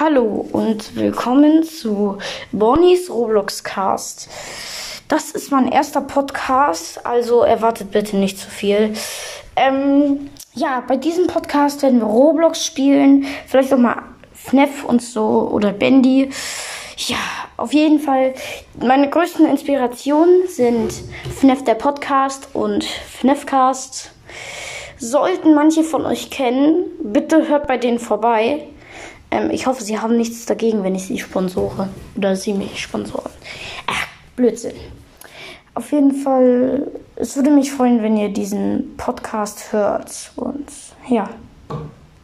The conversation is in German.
Hallo und willkommen zu Bonnies Roblox Cast. Das ist mein erster Podcast, also erwartet bitte nicht zu viel. Ähm, ja, bei diesem Podcast werden wir Roblox spielen, vielleicht auch mal FNAF und so oder Bendy. Ja, auf jeden Fall. Meine größten Inspirationen sind FNAF der Podcast und FNAFcast. Sollten manche von euch kennen, bitte hört bei denen vorbei. Ähm, ich hoffe, sie haben nichts dagegen, wenn ich sie sponsore. Oder sie mich sponsoren. Ach, Blödsinn. Auf jeden Fall, es würde mich freuen, wenn ihr diesen Podcast hört. Und ja.